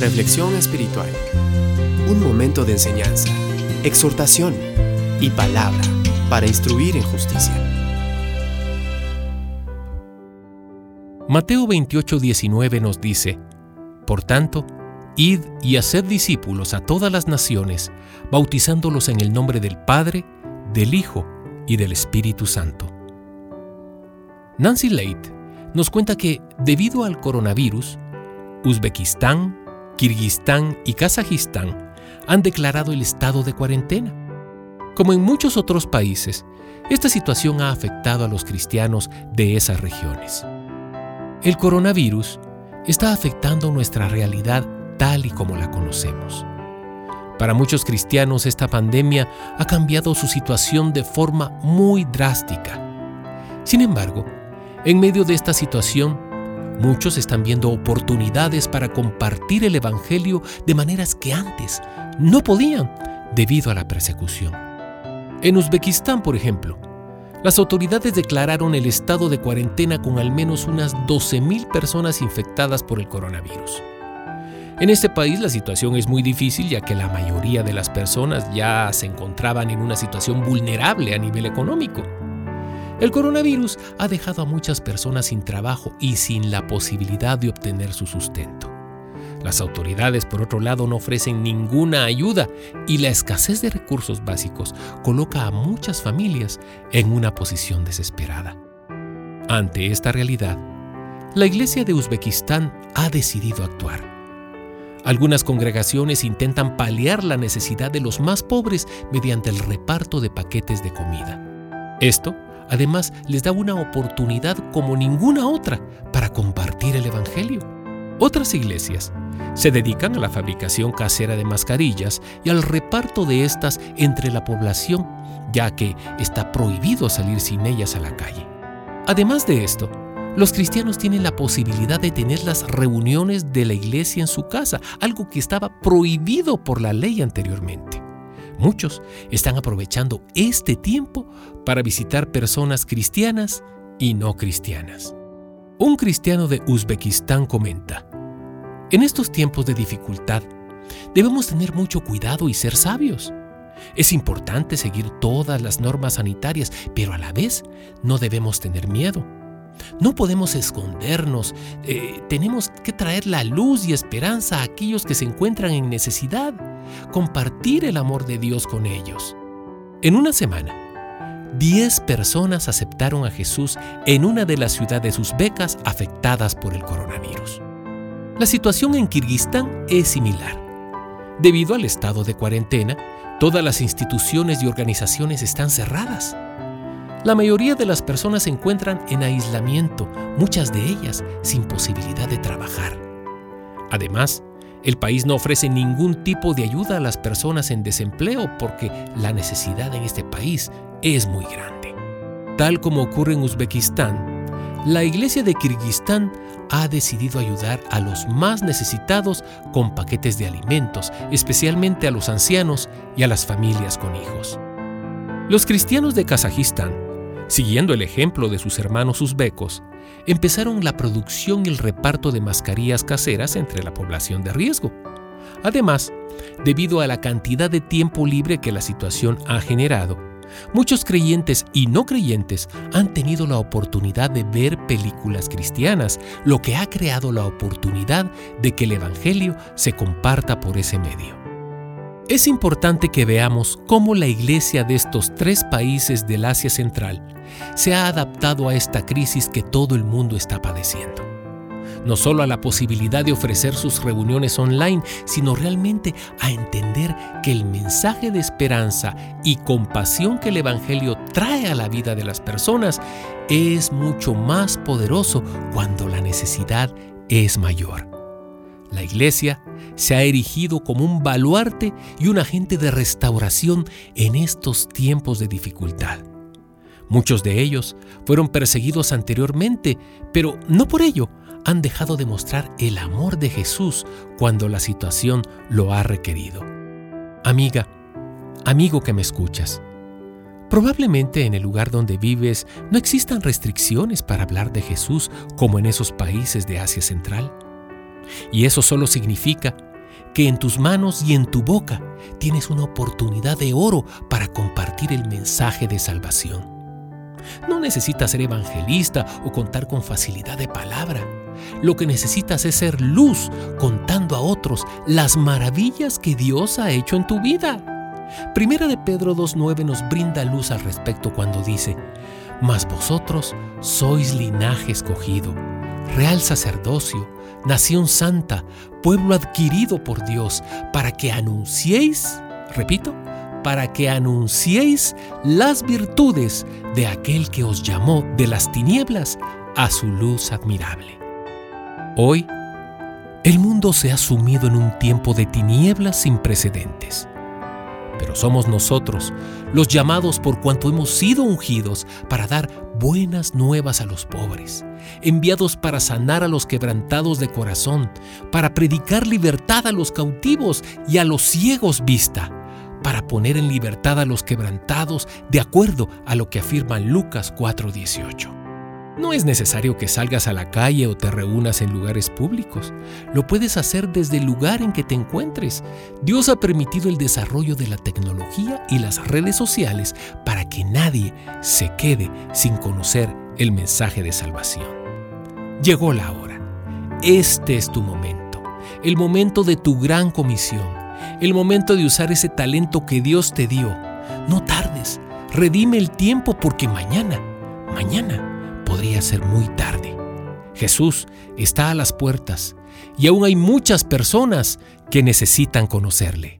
Reflexión espiritual. Un momento de enseñanza, exhortación y palabra para instruir en justicia. Mateo 28, 19 nos dice, Por tanto, id y haced discípulos a todas las naciones, bautizándolos en el nombre del Padre, del Hijo y del Espíritu Santo. Nancy Leight nos cuenta que, debido al coronavirus, Uzbekistán, Kirguistán y Kazajistán han declarado el estado de cuarentena. Como en muchos otros países, esta situación ha afectado a los cristianos de esas regiones. El coronavirus está afectando nuestra realidad tal y como la conocemos. Para muchos cristianos esta pandemia ha cambiado su situación de forma muy drástica. Sin embargo, en medio de esta situación, muchos están viendo oportunidades para compartir el Evangelio de maneras que antes no podían debido a la persecución. En Uzbekistán, por ejemplo, las autoridades declararon el estado de cuarentena con al menos unas 12.000 personas infectadas por el coronavirus. En este país la situación es muy difícil ya que la mayoría de las personas ya se encontraban en una situación vulnerable a nivel económico. El coronavirus ha dejado a muchas personas sin trabajo y sin la posibilidad de obtener su sustento. Las autoridades, por otro lado, no ofrecen ninguna ayuda y la escasez de recursos básicos coloca a muchas familias en una posición desesperada. Ante esta realidad, la Iglesia de Uzbekistán ha decidido actuar. Algunas congregaciones intentan paliar la necesidad de los más pobres mediante el reparto de paquetes de comida. Esto Además, les da una oportunidad como ninguna otra para compartir el Evangelio. Otras iglesias se dedican a la fabricación casera de mascarillas y al reparto de estas entre la población, ya que está prohibido salir sin ellas a la calle. Además de esto, los cristianos tienen la posibilidad de tener las reuniones de la iglesia en su casa, algo que estaba prohibido por la ley anteriormente. Muchos están aprovechando este tiempo para visitar personas cristianas y no cristianas. Un cristiano de Uzbekistán comenta, en estos tiempos de dificultad, debemos tener mucho cuidado y ser sabios. Es importante seguir todas las normas sanitarias, pero a la vez no debemos tener miedo. No podemos escondernos, eh, tenemos que traer la luz y esperanza a aquellos que se encuentran en necesidad, compartir el amor de Dios con ellos. En una semana, 10 personas aceptaron a Jesús en una de las ciudades uzbecas afectadas por el coronavirus. La situación en Kirguistán es similar. Debido al estado de cuarentena, todas las instituciones y organizaciones están cerradas. La mayoría de las personas se encuentran en aislamiento, muchas de ellas sin posibilidad de trabajar. Además, el país no ofrece ningún tipo de ayuda a las personas en desempleo porque la necesidad en este país es muy grande. Tal como ocurre en Uzbekistán, la iglesia de Kirguistán ha decidido ayudar a los más necesitados con paquetes de alimentos, especialmente a los ancianos y a las familias con hijos. Los cristianos de Kazajistán Siguiendo el ejemplo de sus hermanos uzbecos, empezaron la producción y el reparto de mascarillas caseras entre la población de riesgo. Además, debido a la cantidad de tiempo libre que la situación ha generado, muchos creyentes y no creyentes han tenido la oportunidad de ver películas cristianas, lo que ha creado la oportunidad de que el Evangelio se comparta por ese medio. Es importante que veamos cómo la iglesia de estos tres países del Asia Central se ha adaptado a esta crisis que todo el mundo está padeciendo. No solo a la posibilidad de ofrecer sus reuniones online, sino realmente a entender que el mensaje de esperanza y compasión que el Evangelio trae a la vida de las personas es mucho más poderoso cuando la necesidad es mayor. La iglesia se ha erigido como un baluarte y un agente de restauración en estos tiempos de dificultad. Muchos de ellos fueron perseguidos anteriormente, pero no por ello han dejado de mostrar el amor de Jesús cuando la situación lo ha requerido. Amiga, amigo que me escuchas, probablemente en el lugar donde vives no existan restricciones para hablar de Jesús como en esos países de Asia Central. Y eso solo significa que en tus manos y en tu boca tienes una oportunidad de oro para compartir el mensaje de salvación. No necesitas ser evangelista o contar con facilidad de palabra. Lo que necesitas es ser luz contando a otros las maravillas que Dios ha hecho en tu vida. Primera de Pedro 2.9 nos brinda luz al respecto cuando dice, Mas vosotros sois linaje escogido, real sacerdocio, nación santa, pueblo adquirido por Dios, para que anunciéis, repito, para que anunciéis las virtudes de aquel que os llamó de las tinieblas a su luz admirable. Hoy, el mundo se ha sumido en un tiempo de tinieblas sin precedentes pero somos nosotros los llamados por cuanto hemos sido ungidos para dar buenas nuevas a los pobres, enviados para sanar a los quebrantados de corazón, para predicar libertad a los cautivos y a los ciegos vista, para poner en libertad a los quebrantados de acuerdo a lo que afirma Lucas 4:18. No es necesario que salgas a la calle o te reúnas en lugares públicos. Lo puedes hacer desde el lugar en que te encuentres. Dios ha permitido el desarrollo de la tecnología y las redes sociales para que nadie se quede sin conocer el mensaje de salvación. Llegó la hora. Este es tu momento. El momento de tu gran comisión. El momento de usar ese talento que Dios te dio. No tardes. Redime el tiempo porque mañana, mañana, podría ser muy tarde. Jesús está a las puertas y aún hay muchas personas que necesitan conocerle.